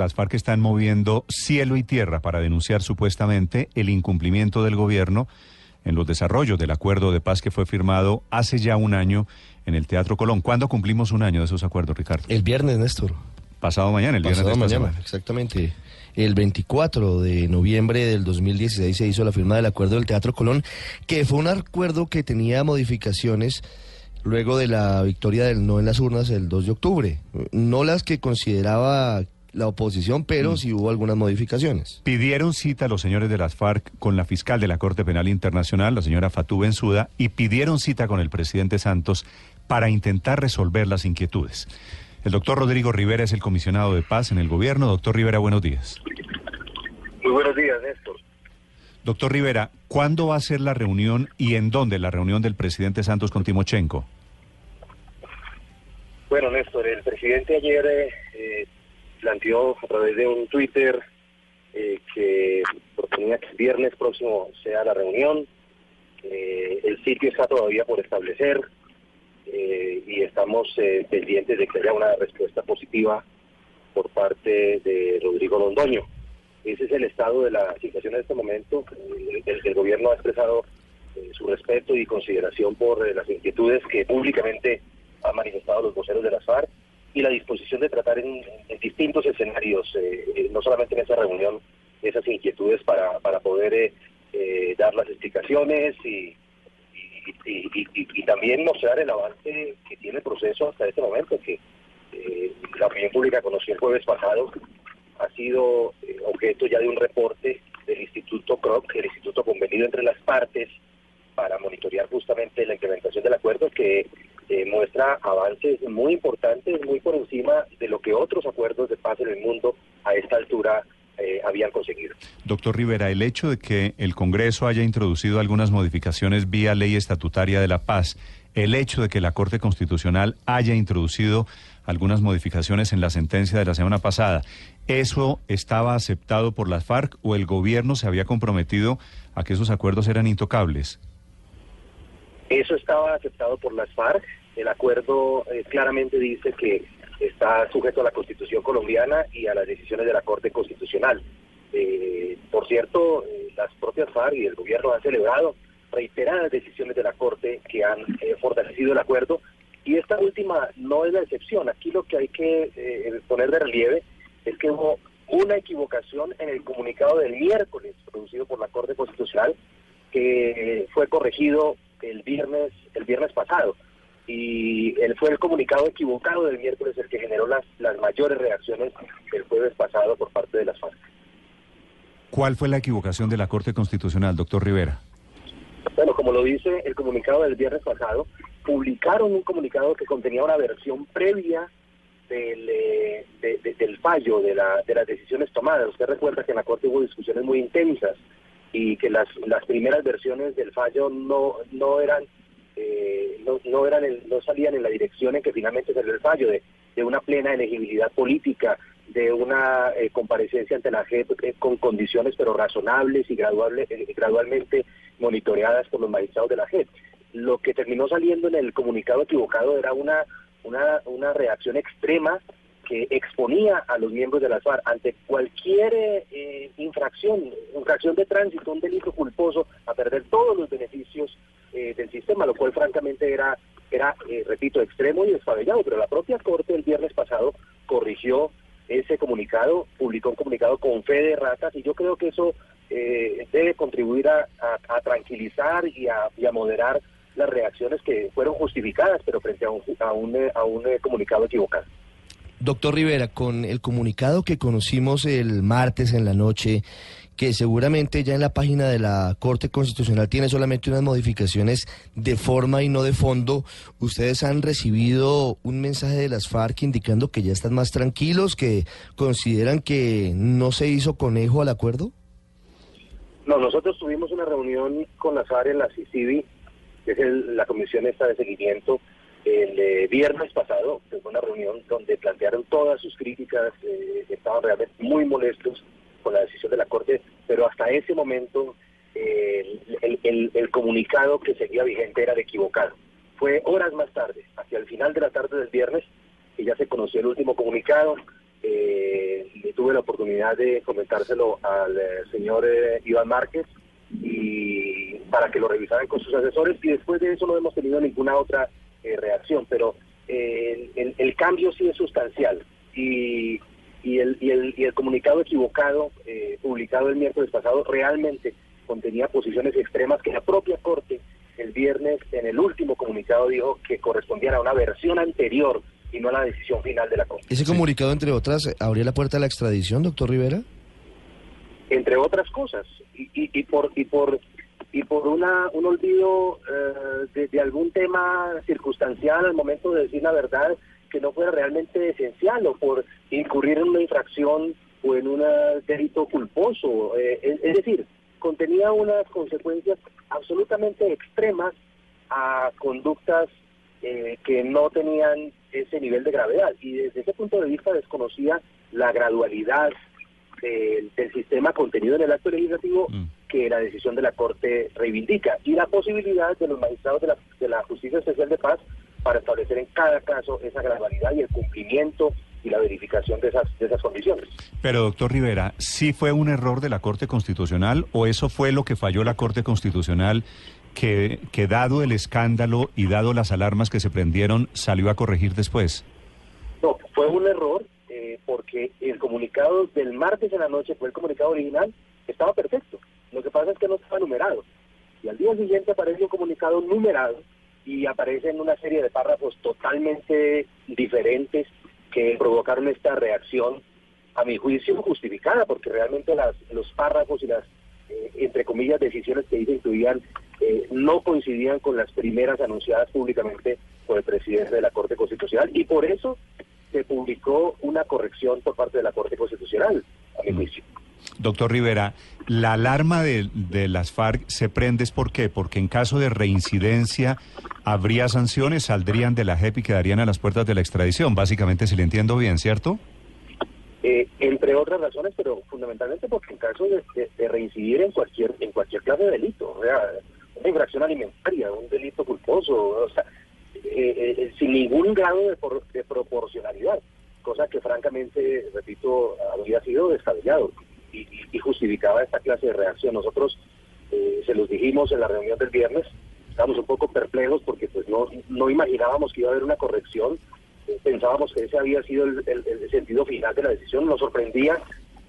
Las FARC están moviendo cielo y tierra para denunciar supuestamente el incumplimiento del gobierno en los desarrollos del acuerdo de paz que fue firmado hace ya un año en el Teatro Colón. ¿Cuándo cumplimos un año de esos acuerdos, Ricardo? El viernes, Néstor. Pasado mañana, el viernes Pasado mañana, semana. exactamente. El 24 de noviembre del 2016 se hizo la firma del acuerdo del Teatro Colón, que fue un acuerdo que tenía modificaciones luego de la victoria del no en las urnas el 2 de octubre. No las que consideraba la oposición, pero sí hubo algunas modificaciones. Pidieron cita a los señores de las FARC con la fiscal de la Corte Penal Internacional, la señora Fatou Bensouda, y pidieron cita con el presidente Santos para intentar resolver las inquietudes. El doctor Rodrigo Rivera es el comisionado de paz en el gobierno. Doctor Rivera, buenos días. Muy buenos días, Néstor. Doctor Rivera, ¿cuándo va a ser la reunión y en dónde la reunión del presidente Santos con Timochenko? Bueno, Néstor, el presidente ayer eh, eh, planteó a través de un Twitter eh, que proponía que el viernes próximo sea la reunión. Eh, el sitio está todavía por establecer eh, y estamos eh, pendientes de que haya una respuesta positiva por parte de Rodrigo Londoño. Ese es el estado de la situación en este momento. El, gobierno ha expresado su respeto y consideración por las inquietudes que públicamente han manifestado los voceros de las FARC y la disposición de tratar en, distintos escenarios, eh, eh, no solamente en esa reunión, esas inquietudes para, para poder eh, eh, dar las explicaciones y, y, también mostrar el avance que tiene el proceso hasta este momento, que la opinión pública conoció el jueves pasado, ha sido objeto ya de un reporte del Instituto CROC, el Instituto Convenido entre las partes, para monitorear justamente la implementación del acuerdo que avances muy importantes, muy por encima de lo que otros acuerdos de paz en el mundo a esta altura eh, habían conseguido. Doctor Rivera, el hecho de que el Congreso haya introducido algunas modificaciones vía ley estatutaria de la paz, el hecho de que la Corte Constitucional haya introducido algunas modificaciones en la sentencia de la semana pasada, ¿eso estaba aceptado por las FARC o el gobierno se había comprometido a que esos acuerdos eran intocables? Eso estaba aceptado por las FARC. El acuerdo eh, claramente dice que está sujeto a la Constitución colombiana y a las decisiones de la Corte Constitucional. Eh, por cierto, eh, las propias FARC y el gobierno han celebrado reiteradas decisiones de la Corte que han eh, fortalecido el acuerdo y esta última no es la excepción. Aquí lo que hay que poner de relieve es que hubo una equivocación en el comunicado del miércoles producido por la Corte Constitucional que fue corregido el viernes el viernes pasado y él fue el comunicado equivocado del miércoles el que generó las las mayores reacciones del jueves pasado por parte de las FARC. ¿Cuál fue la equivocación de la Corte Constitucional, doctor Rivera? Bueno, como lo dice el comunicado del viernes pasado, publicaron un comunicado que contenía una versión previa del, eh, de- de- del fallo, de, la, de las decisiones tomadas. Usted recuerda que en la Corte hubo discusiones muy intensas y que las, las primeras versiones del fallo no, no eran eh, no, no eran el- no salían en la dirección en que finalmente salió el fallo de, de una plena elegibilidad política de una eh, comparecencia ante la JEP eh, con condiciones pero razonables y graduable, eh, gradualmente monitoreadas por los magistrados de la JEP. Lo que terminó saliendo en el comunicado equivocado era una, una, una reacción extrema que exponía a los miembros de la FARC ante cualquier eh, infracción, infracción de tránsito, un delito culposo, a perder todos los beneficios eh, del sistema, lo cual francamente era, era eh, repito, extremo y descabellado. Pero la propia Corte el viernes pasado corrigió ese comunicado, publicó un comunicado con fe de ratas y yo creo que eso debe contribuir a, tranquilizar y a, moderar las reacciones que fueron justificadas, pero frente a un, a un, a un comunicado equivocado. Doctor Rivera, con el comunicado que conocimos el martes en la noche, que seguramente ya en la página de la Corte Constitucional tiene solamente unas modificaciones de forma y no de fondo, ¿ustedes han recibido un mensaje de las FARC indicando que ya están más tranquilos, que consideran que no se hizo conejo al acuerdo? No, nosotros tuvimos una reunión con las FARC en la CICIBI, que es el- la comisión esta de seguimiento, el eh, viernes pasado, que fue una reunión donde plantearon todas sus críticas, eh, estaban realmente muy molestos con la decisión de la Corte, pero hasta ese momento eh, el, comunicado que seguía vigente era de equivocado. Fue horas más tarde, hacia el final de la tarde del viernes, que ya se conoció el último comunicado, Eh, tuve la oportunidad de comentárselo al señor Iván Márquez y para que lo revisaran con sus asesores y después de eso no hemos tenido ninguna otra eh, reacción, pero el, el, cambio sí es sustancial y, y, el, y, el, y el comunicado equivocado publicado el miércoles pasado realmente contenía posiciones extremas que la propia Corte el viernes en el último comunicado dijo que correspondían a una versión anterior y no a la decisión final de la Corte. ¿Ese comunicado, entre otras, abría la puerta a la extradición, doctor Rivera? Entre otras cosas, y, y, por y por y por una un olvido eh, de, algún tema circunstancial al momento de decir la verdad que no fuera realmente esencial o por incurrir en una infracción o en un delito culposo. Eh, es decir, contenía unas consecuencias absolutamente extremas a conductas eh, que no tenían ese nivel de gravedad y desde ese punto de vista desconocía la gradualidad del, sistema contenido en el acto legislativo mm. Que la decisión de la Corte reivindica y la posibilidad de los magistrados de la, de la Justicia Especial de Paz para establecer en cada caso esa gradualidad y el cumplimiento y la verificación de esas, de esas condiciones. Pero, doctor Rivera, ¿sí fue un error de la Corte Constitucional o eso fue lo que falló la Corte Constitucional que, que dado el escándalo y dado las alarmas que se prendieron, salió a corregir después? No, fue un error eh, porque el comunicado del martes en la noche fue el comunicado original, estaba perfecto. Lo que pasa es que no estaba numerado. Y al día siguiente aparece un comunicado numerado y aparecen una serie de párrafos totalmente diferentes que provocaron esta reacción, a mi juicio, justificada, porque realmente las, los párrafos y las, eh, entre comillas, decisiones que se incluían eh, no coincidían con las primeras anunciadas públicamente por el presidente de la Corte Constitucional y por eso se publicó una corrección por parte de la Corte Constitucional, a mi mm. Doctor Rivera, la alarma de, de, las FARC se prende es por qué? Porque en caso de reincidencia habría sanciones, saldrían de la JEP y quedarían a las puertas de la extradición, básicamente si le entiendo bien, ¿cierto? Eh, entre otras razones, pero fundamentalmente porque en caso de, reincidir en cualquier en cualquier clase de delito, o sea, una infracción alimentaria, un delito culposo, o sea, eh, eh, sin ningún grado de, proporcionalidad, cosa que francamente, repito, habría sido descabellado y, y, justificaba esta clase de reacción. Nosotros se los dijimos en la reunión del viernes, estábamos un poco perplejos porque pues no, no imaginábamos que iba a haber una corrección, eh, pensábamos que ese había sido el, sentido final de la decisión, nos sorprendía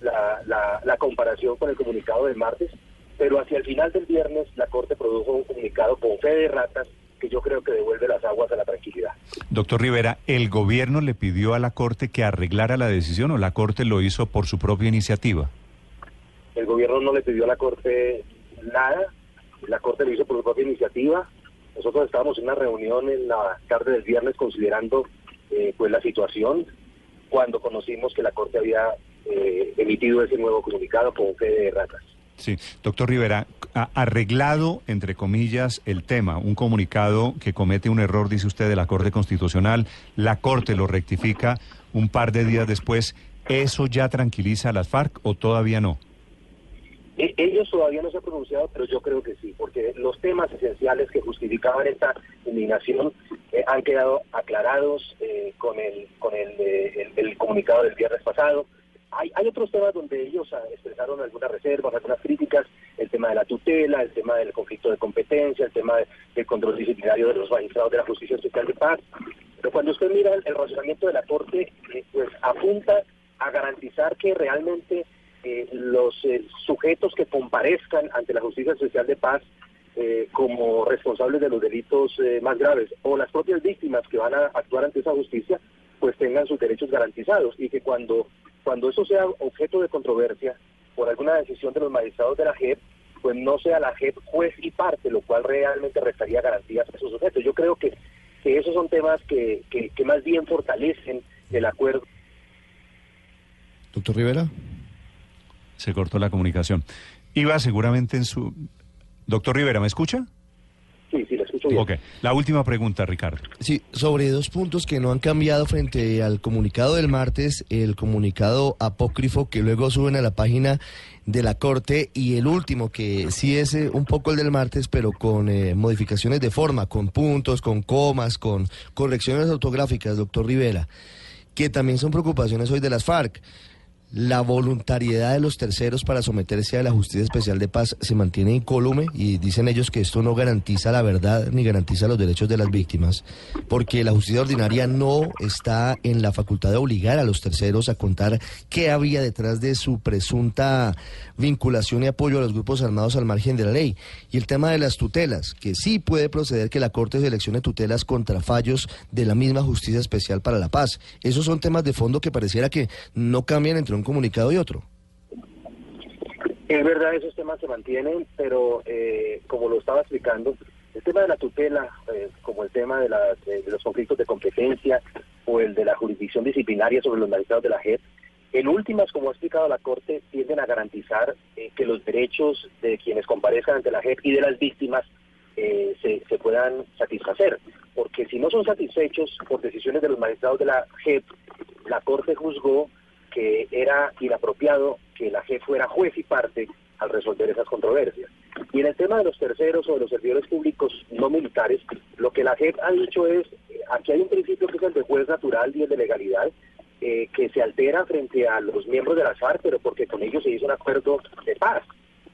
la, la, comparación con el comunicado del martes, pero hacia el final del viernes la Corte produjo un comunicado con fe de ratas que yo creo que devuelve las aguas a la tranquilidad. Doctor Rivera, ¿el gobierno le pidió a la Corte que arreglara la decisión o la Corte lo hizo por su propia iniciativa? El gobierno no le pidió a la Corte nada, la Corte lo hizo por su propia iniciativa. Nosotros estábamos en una reunión en la tarde del viernes considerando eh, pues la situación cuando conocimos que la Corte había eh, emitido ese nuevo comunicado con fe de ratas. Sí, doctor Rivera, arreglado, entre comillas, el tema, un comunicado que comete un error, dice usted, de la Corte Constitucional, la Corte lo rectifica un par de días después, ¿eso ya tranquiliza a las FARC o todavía no? E, ellos todavía no se han pronunciado, pero yo creo que sí, porque los temas esenciales que justificaban esta indignación eh, han quedado aclarados eh, con, el, con eh, el, comunicado del viernes pasado. Hay, hay otros temas donde ellos ah, expresaron algunas reservas, algunas críticas, el tema de la tutela, el tema del conflicto de competencia, el tema del control disciplinario de los magistrados de la Justicia Especial de Paz. Pero cuando usted mira el, el razonamiento de la Corte, pues apunta a garantizar que realmente los eh, sujetos que comparezcan ante la Justicia Especial de Paz eh, como responsables de los delitos eh, más graves o las propias víctimas que van a actuar ante esa justicia pues tengan sus derechos garantizados y que cuando cuando eso sea objeto de controversia por alguna decisión de los magistrados de la JEP pues no sea la JEP juez y parte lo cual realmente restaría garantías a esos sujetos. Yo creo que, que esos son temas que, que, que más bien fortalecen el acuerdo. Doctor Rivera. Se cortó la comunicación. Iba seguramente en su... Doctor Rivera, ¿me escucha? Sí, sí, la escucho bien. Ok, la última pregunta, Ricardo. Sí, sobre dos puntos que no han cambiado frente al comunicado del martes, el comunicado apócrifo que luego suben a la página de la Corte y el último que sí es eh, un poco el del martes, pero con eh, modificaciones de forma, con puntos, con comas, con correcciones ortográficas, doctor Rivera. que también son preocupaciones hoy de las FARC. La voluntariedad de los terceros para someterse a la Justicia Especial de Paz se mantiene incólume y dicen ellos que esto no garantiza la verdad ni garantiza los derechos de las víctimas, porque la justicia ordinaria no está en la facultad de obligar a los terceros a contar qué había detrás de su presunta vinculación y apoyo a los grupos armados al margen de la ley. Y el tema de las tutelas, que sí puede proceder que la Corte seleccione tutelas contra fallos de la misma Justicia Especial para la Paz. Esos son temas de fondo que pareciera que no cambian entre un comunicado y otro. Es verdad, esos temas se mantienen, pero eh, como lo estaba explicando, el tema de la tutela, eh, como el tema de, los conflictos de competencia o el de la jurisdicción disciplinaria sobre los magistrados de la JEP, en últimas, como ha explicado la Corte, tienden a garantizar eh, que los derechos de quienes comparezcan ante la JEP y de las víctimas se, se, puedan satisfacer. Porque si no son satisfechos por decisiones de los magistrados de la JEP, la Corte juzgó que era inapropiado que la JEP fuera juez y parte al resolver esas controversias. Y en el tema de los terceros o de los servidores públicos no militares, lo que la JEP ha dicho es, aquí hay un principio que es el de juez natural y el de legalidad, eh, que se altera frente a los miembros de la FARC, pero porque con ellos se hizo un acuerdo de paz.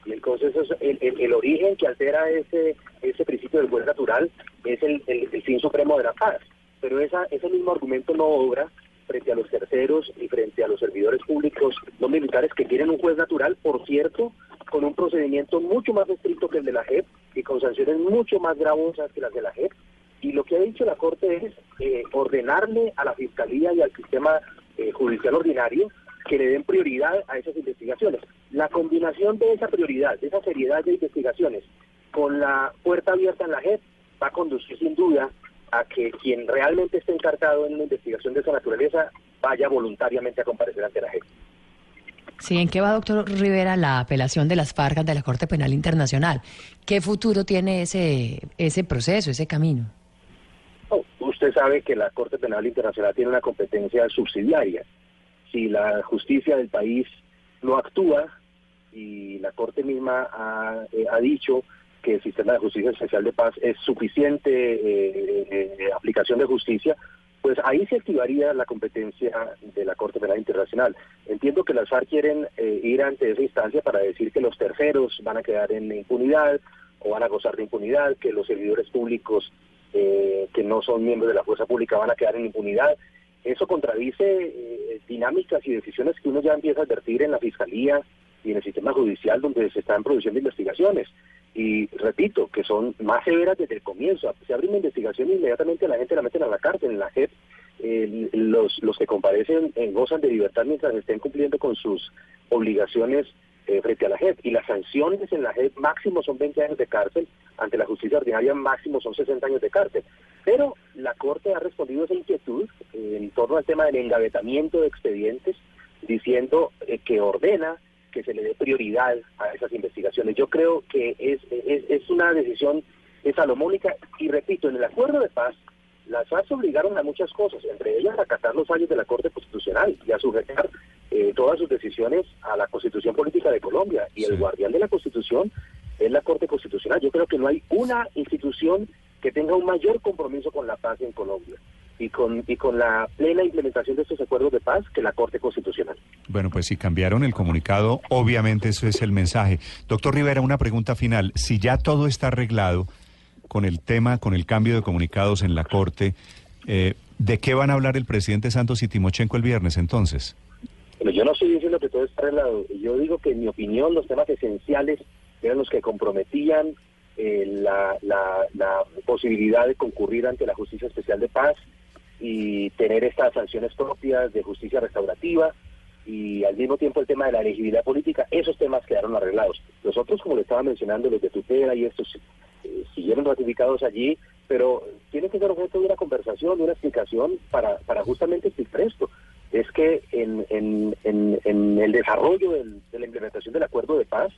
Y entonces el, el, origen que altera ese, ese principio del juez natural es el, el, fin supremo de la paz. Pero esa, ese mismo argumento no obra frente a los terceros y frente a los servidores públicos no militares que tienen un juez natural, por cierto, con un procedimiento mucho más estricto que el de la JEP y con sanciones mucho más gravosas que las de la JEP. Y lo que ha dicho la Corte es eh, ordenarle a la Fiscalía y al sistema eh, judicial ordinario que le den prioridad a esas investigaciones. La combinación de esa prioridad, de esa seriedad de investigaciones, con la puerta abierta en la JEP, va a conducir sin duda a que quien realmente esté encargado en una investigación de esa naturaleza vaya voluntariamente a comparecer ante la gente. Sí, ¿en qué va, doctor Rivera, la apelación de las FARC de la Corte Penal Internacional? ¿Qué futuro tiene ese, ese proceso, ese camino? usted sabe que la Corte Penal Internacional tiene una competencia subsidiaria. Si la justicia del país no actúa y la Corte misma ha, eh, ha dicho que el sistema de justicia especial de paz es suficiente eh, eh, aplicación de justicia, pues ahí se activaría la competencia de la Corte Penal Internacional. Entiendo que las FARC quieren eh, ir ante esa instancia para decir que los terceros van a quedar en impunidad o van a gozar de impunidad, que los servidores públicos que no son miembros de la fuerza pública van a quedar en impunidad. Eso contradice dinámicas y decisiones que uno ya empieza a advertir en la Fiscalía y en el sistema judicial donde se están produciendo investigaciones y repito, que son más severas desde el comienzo. Se abre una investigación e inmediatamente la gente la meten a la cárcel. En la JEP, los, los que comparecen eh, gozan de libertad mientras estén cumpliendo con sus obligaciones eh, frente a la JEP. Y las sanciones en la JEP máximo son 20 años de cárcel, ante la justicia ordinaria máximo son 60 años de cárcel. Pero la Corte ha respondido esa inquietud eh, en torno al tema del engavetamiento de expedientes, diciendo que ordena que se le dé prioridad a esas investigaciones. Yo creo que es, es, una decisión salomónica y repito, en el acuerdo de paz las FARC obligaron a muchas cosas, entre ellas a acatar los fallos de la Corte Constitucional y a sujetar eh, todas sus decisiones a la Constitución Política de Colombia. Y el guardián de la Constitución es la Corte Constitucional. Yo creo que no hay una institución que tenga un mayor compromiso con la paz en Colombia y con, y con la plena implementación de estos acuerdos de paz que la Corte Constitucional. Bueno, pues si cambiaron el comunicado, obviamente eso es el mensaje. Doctor Rivera, una pregunta final. Si ya todo está arreglado con el tema, con el cambio de comunicados en la Corte, eh, ¿de qué van a hablar el presidente Santos y Timochenko el viernes entonces? Bueno, yo no estoy diciendo que todo está arreglado. Yo digo que en mi opinión los temas esenciales eran los que comprometían eh, la, la, la posibilidad de concurrir ante la Justicia Especial de Paz y tener estas sanciones propias de justicia restaurativa y al mismo tiempo el tema de la elegibilidad política, esos temas quedaron arreglados. Los otros, como le estaba mencionando, los de tutela y estos, eh, siguieron ratificados allí, pero tiene que ser objeto de una conversación, de una explicación para, para justamente explicar esto. Es que en, en, en, el desarrollo de la implementación del acuerdo de paz,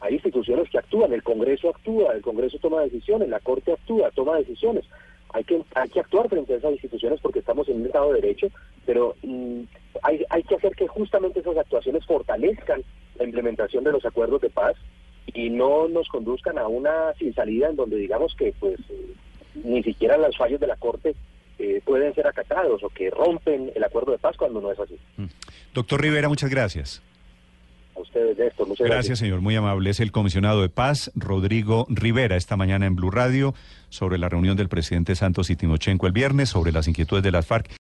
hay instituciones que actúan, el Congreso actúa, el Congreso toma decisiones, la Corte actúa, toma decisiones hay que, hay que actuar frente a esas instituciones porque estamos en un Estado de Derecho, pero mm, hay, hay que hacer que justamente esas actuaciones fortalezcan la implementación de los acuerdos de paz y no nos conduzcan a una sin salida en donde digamos que pues ni siquiera los fallos de la Corte eh, pueden ser acatados o que rompen el acuerdo de paz cuando no es así. Mm. Doctor Rivera, muchas gracias. A ustedes, Néstor, muchas. Gracias, señor. Muy amable. Es el comisionado de paz, Rodrigo Rivera, esta mañana en Blue Radio sobre la reunión del presidente Santos y Timochenko el viernes, sobre las inquietudes de las FARC.